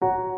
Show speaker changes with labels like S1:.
S1: you